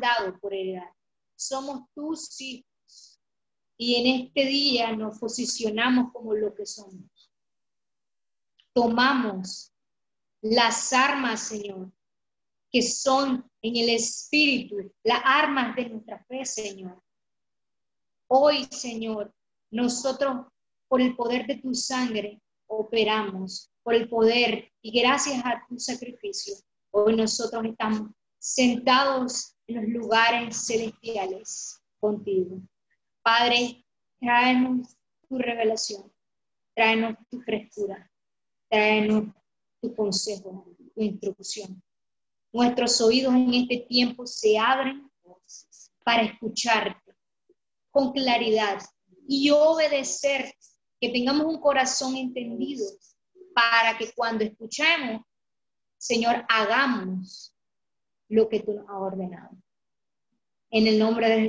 dado por heredad. Somos tus hijos. Y en este día nos posicionamos como lo que somos. Tomamos las armas, Señor, que son en el Espíritu, las armas de nuestra fe, Señor. Hoy, Señor, nosotros, por el poder de tu sangre, operamos, por el poder y gracias a tu sacrificio, hoy nosotros estamos sentados en los lugares celestiales contigo. Padre, tráenos tu revelación, tráenos tu frescura, tráenos tu consejo, tu instrucción. Nuestros oídos en este tiempo se abren para escucharte con claridad y obedecer, que tengamos un corazón entendido para que cuando escuchemos, Señor, hagamos lo que tú nos has ordenado. En el nombre de Jesús.